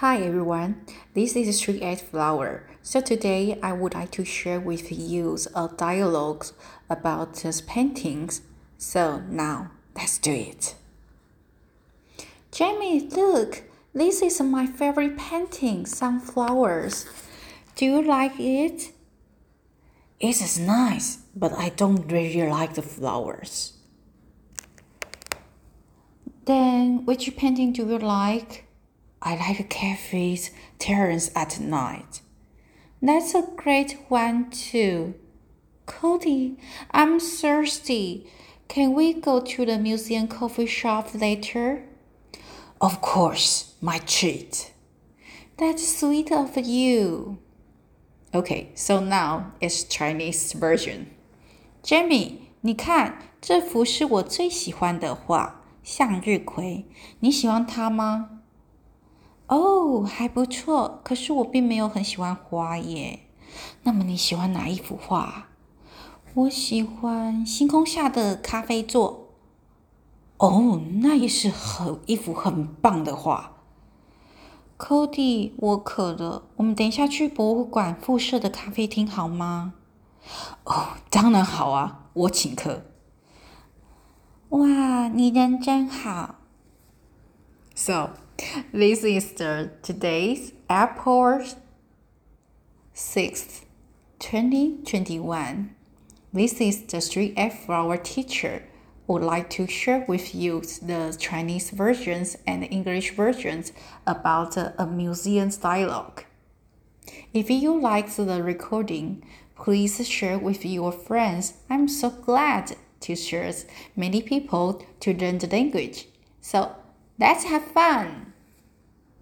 Hi everyone, this is Street Art Flower. So today I would like to share with you a dialogue about paintings. So now let's do it. Jamie, look, this is my favorite painting, Sunflowers. Do you like it? It is nice, but I don't really like the flowers. Then which painting do you like? I like cafes, terrace at night. That's a great one too. Cody, I'm thirsty. Can we go to the museum coffee shop later? Of course, my treat. That's sweet of you. Okay, so now it's Chinese version. Jamie，你看，这幅是我最喜欢的画，向日葵。你喜欢它吗？ 哦，还不错。可是我并没有很喜欢花耶。那么你喜欢哪一幅画？我喜欢星空下的咖啡座。哦，那也是很一幅很棒的画。Cody，我渴了。我们等一下去博物馆附设的咖啡厅好吗？哦，当然好啊，我请客。哇，你人真好。So. This is the today's April 6th, 2021. This is the Street F Flower teacher would like to share with you the Chinese versions and English versions about a museum's dialogue. If you liked the recording, please share with your friends. I'm so glad to share many people to learn the language. So let's have fun!